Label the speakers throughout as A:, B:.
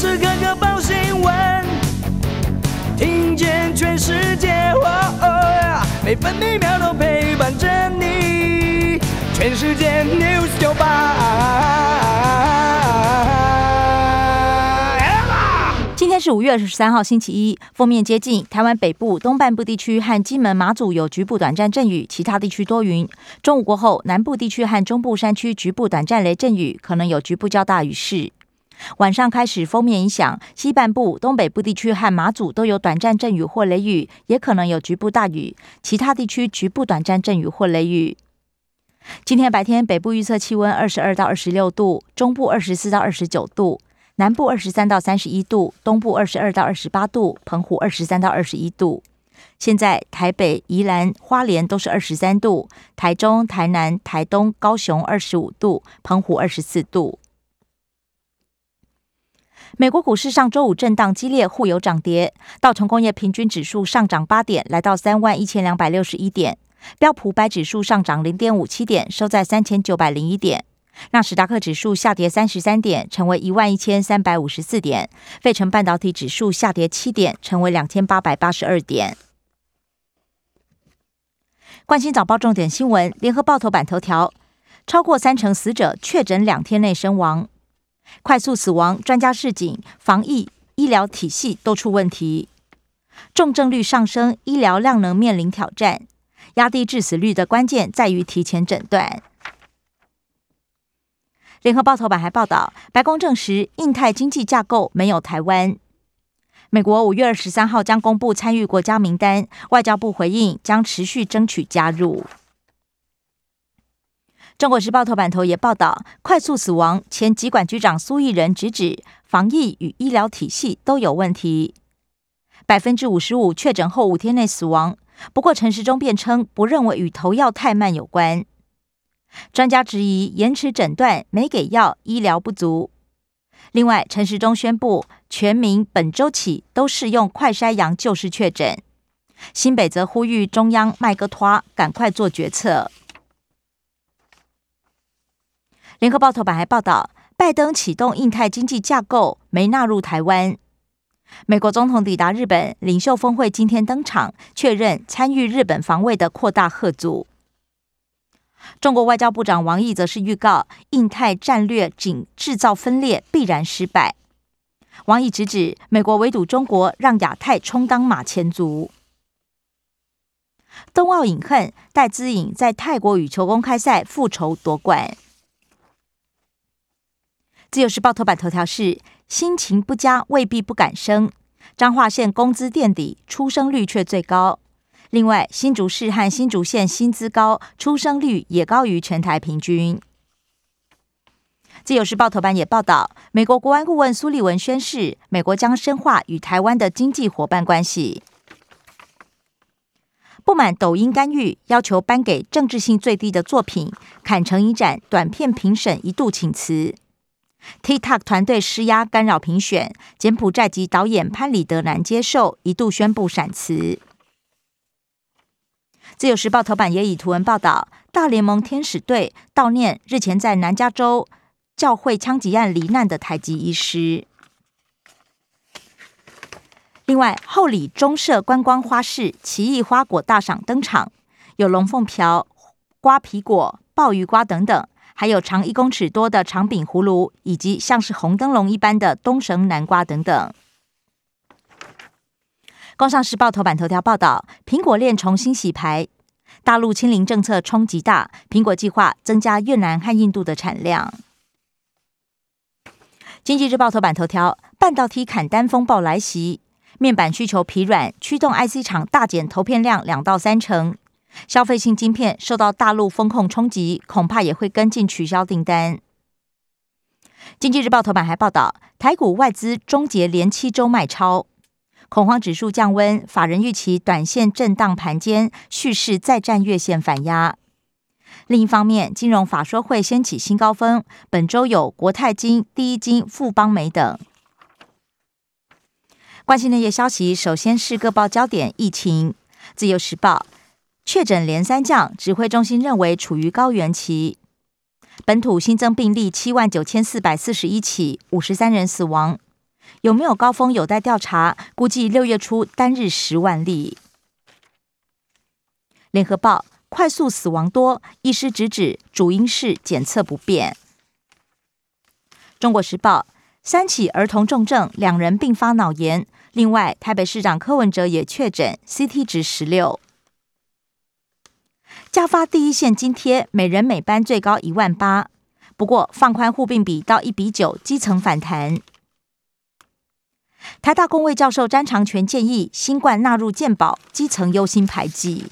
A: 时刻刻报新闻，听见全世界，哦哦，每分每秒都陪伴着你。全世界 News 九八。
B: 今天是五月二十三号，星期一。封面接近台湾北部、东半部地区和金门、马祖有局部短暂阵雨，其他地区多云。中午过后，南部地区和中部山区局部短暂雷阵雨，可能有局部较大雨势。晚上开始，风面影响西半部、东北部地区和马祖都有短暂阵雨或雷雨，也可能有局部大雨。其他地区局部短暂阵雨或雷雨。今天白天，北部预测气温二十二到二十六度，中部二十四到二十九度。南部二十三到三十一度，东部二十二到二十八度，澎湖二十三到二十一度。现在台北、宜兰、花莲都是二十三度，台中、台南、台东、高雄二十五度，澎湖二十四度。美国股市上周五震荡激烈，互有涨跌。道琼工业平均指数上涨八点，来到三万一千两百六十一点；标普百指数上涨零点五七点，收在三千九百零一点。纳斯达克指数下跌三十三点，成为一万一千三百五十四点。费城半导体指数下跌七点，成为两千八百八十二点。关心早报重点新闻，联合报头版头条：超过三成死者确诊两天内身亡，快速死亡，专家示警，防疫医疗体系都出问题，重症率上升，医疗量能面临挑战，压低致死率的关键在于提前诊断。联合报头版还报道，白宫证实印太经济架构没有台湾。美国五月二十三号将公布参与国家名单，外交部回应将持续争取加入。中国时报头版头也报道，快速死亡，前疾管局长苏益仁直指防疫与医疗体系都有问题，百分之五十五确诊后五天内死亡。不过陈时中辩称不认为与投药太慢有关。专家质疑延迟诊断、没给药、医疗不足。另外，陈时中宣布全民本周起都适用快筛阳就是确诊。新北则呼吁中央麦个拖，赶快做决策。联合报头版还报道，拜登启动印太经济架构，没纳入台湾。美国总统抵达日本领袖峰会，今天登场，确认参与日本防卫的扩大吓阻。中国外交部长王毅则是预告，印太战略仅制造分裂必然失败。王毅直指美国围堵中国，让亚太充当马前卒。冬奥饮恨，戴资颖在泰国羽球公开赛复仇夺冠。自由时报头版头条是：心情不佳未必不敢生。彰化县工资垫底，出生率却最高。另外，新竹市和新竹县薪资高，出生率也高于全台平均。自由时报头版也报道，美国国安顾问苏利文宣示，美国将深化与台湾的经济伙伴关系。不满抖音干预，要求颁给政治性最低的作品，坎城影展短片评审一度请辞。TikTok 团队施压干扰评选，柬埔寨籍导演潘里德难接受，一度宣布闪辞。自由时报头版也以图文报道，大联盟天使队悼念日前在南加州教会枪击案罹难的台籍医师。另外，后里中社观光花市奇异花果大赏登场，有龙凤瓢、瓜皮果、鲍鱼瓜等等，还有长一公尺多的长柄葫芦，以及像是红灯笼一般的东省南瓜等等。《工商时报》头版头条报道，苹果链重新洗牌，大陆清零政策冲击大，苹果计划增加越南和印度的产量。《经济日报》头版头条，半导体砍单风暴来袭，面板需求疲软，驱动 IC 厂大减投片量两到三成，消费性晶片受到大陆风控冲击，恐怕也会跟进取消订单。《经济日报》头版还报道，台股外资终结连七周卖超。恐慌指数降温，法人预期短线震荡盘间，蓄势再战月线反压。另一方面，金融法说会掀起新高峰，本周有国泰金、第一金、富邦美等。关心内页消息，首先是各报焦点疫情。自由时报确诊连三降，指挥中心认为处于高原期。本土新增病例七万九千四百四十一起，五十三人死亡。有没有高峰有待调查，估计六月初单日十万例。联合报快速死亡多，医师直指主因是检测不便。中国时报三起儿童重症，两人并发脑炎。另外，台北市长柯文哲也确诊，CT 值十六。加发第一线津贴，每人每班最高一万八。不过放宽护病比到一比九，基层反弹。台大公卫教授詹长权建议，新冠纳入健保，基层优先排挤。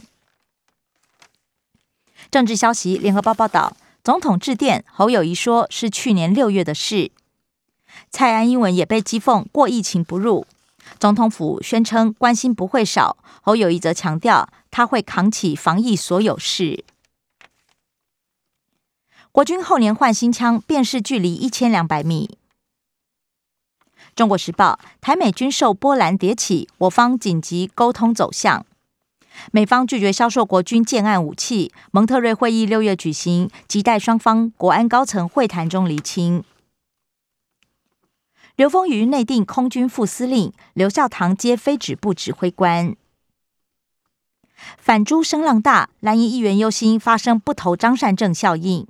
B: 政治消息，联合报报道，总统致电侯友宜说是去年六月的事。蔡安英文也被讥讽过疫情不入。总统府宣称关心不会少，侯友宜则强调他会扛起防疫所有事。国军后年换新枪，便是距离一千两百米。中国时报台美军售波兰迭起，我方紧急沟通走向。美方拒绝销售国军建案武器，蒙特瑞会议六月举行，亟待双方国安高层会谈中厘清。刘丰余内定空军副司令，刘孝堂接飞指部指挥官。反朱声浪大，蓝营议员忧心发生不投张善政效应。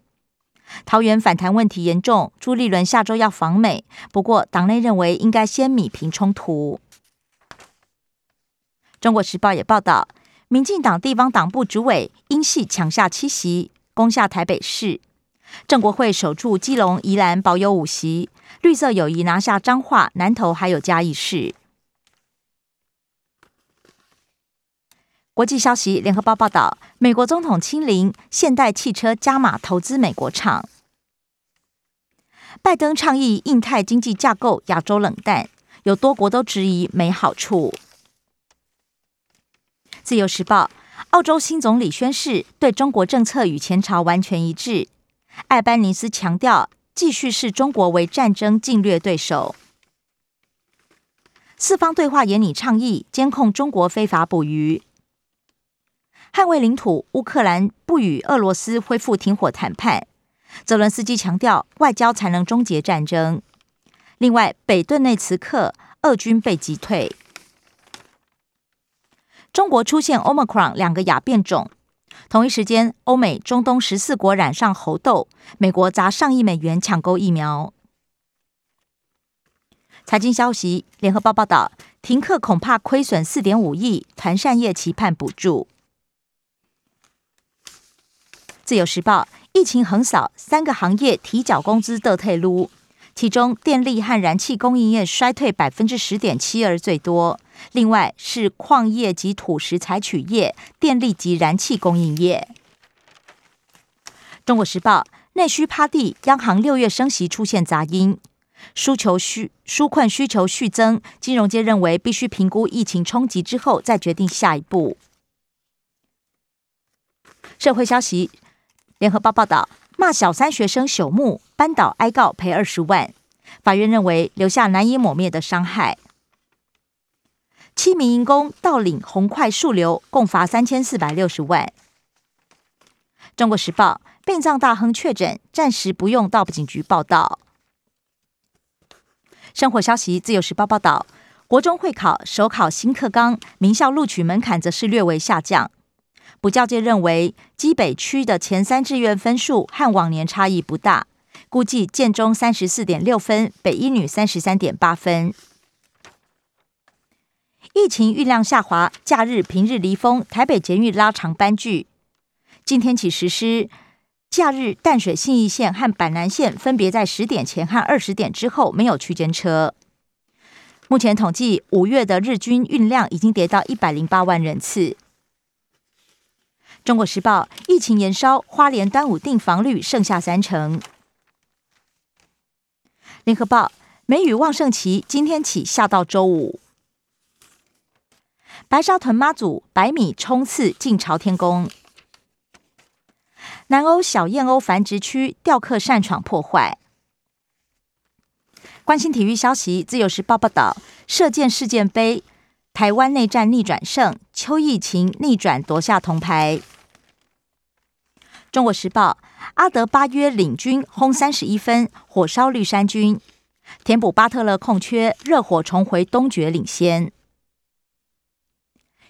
B: 桃园反弹问题严重，朱立伦下周要访美，不过党内认为应该先弭平冲突。中国时报也报道，民进党地方党部主委因系抢下七席，攻下台北市。正国会守住基隆、宜兰，保有五席；绿色友谊拿下彰化、南投，还有嘉义市。国际消息，联合报报道，美国总统亲临，现代汽车加码投资美国厂。拜登倡议印太经济架构，亚洲冷淡，有多国都质疑没好处。自由时报，澳洲新总理宣誓，对中国政策与前朝完全一致。艾班尼斯强调，继续视中国为战争侵略对手。四方对话研拟倡议，监控中国非法捕鱼。捍卫领土，乌克兰不与俄罗斯恢复停火谈判。泽伦斯基强调，外交才能终结战争。另外，北顿内茨克俄军被击退。中国出现 Omicron 两个亚变种。同一时间，欧美、中东十四国染上猴痘，美国砸上亿美元抢购疫苗。财经消息，联合报报道，停课恐怕亏损四点五亿，团扇业期盼补助。自由时报，疫情横扫，三个行业提缴工资得退路，其中电力和燃气供应业衰退百分之十点七而最多。另外是矿业及土石采取业、电力及燃气供应业。中国时报内需趴地，央行六月升息出现杂音，需求需纾困需求续增，金融界认为必须评估疫情冲击之后再决定下一步。社会消息，联合报报道骂小三学生朽木，班导哀告赔二十万，法院认为留下难以抹灭的伤害。七名员工盗领红块树瘤，共罚三千四百六十万。中国时报：殡葬大亨确诊，暂时不用到警局报到。生活消息：自由时报报道，国中会考首考新课纲，名校录取门槛则是略微下降。补教界认为，基北区的前三志愿分数和往年差异不大，估计建中三十四点六分，北一女三十三点八分。疫情运量下滑，假日平日离峰，台北捷运拉长班距。今天起实施，假日淡水信义线和板南线分别在十点前和二十点之后没有区间车。目前统计，五月的日均运量已经跌到一百零八万人次。中国时报：疫情延烧，花莲端午订房率剩下三成。联合报：梅雨旺盛期今天起下到周五。白沙屯妈祖百米冲刺进朝天宫，南欧小燕鸥繁殖区钓客擅闯破坏。关心体育消息，自由时报报道，射箭世界杯，台湾内战逆转胜，邱奕晴逆转夺下铜牌。中国时报，阿德巴约领军轰三十一分，火烧绿衫军。填补巴特勒空缺，热火重回东决领先。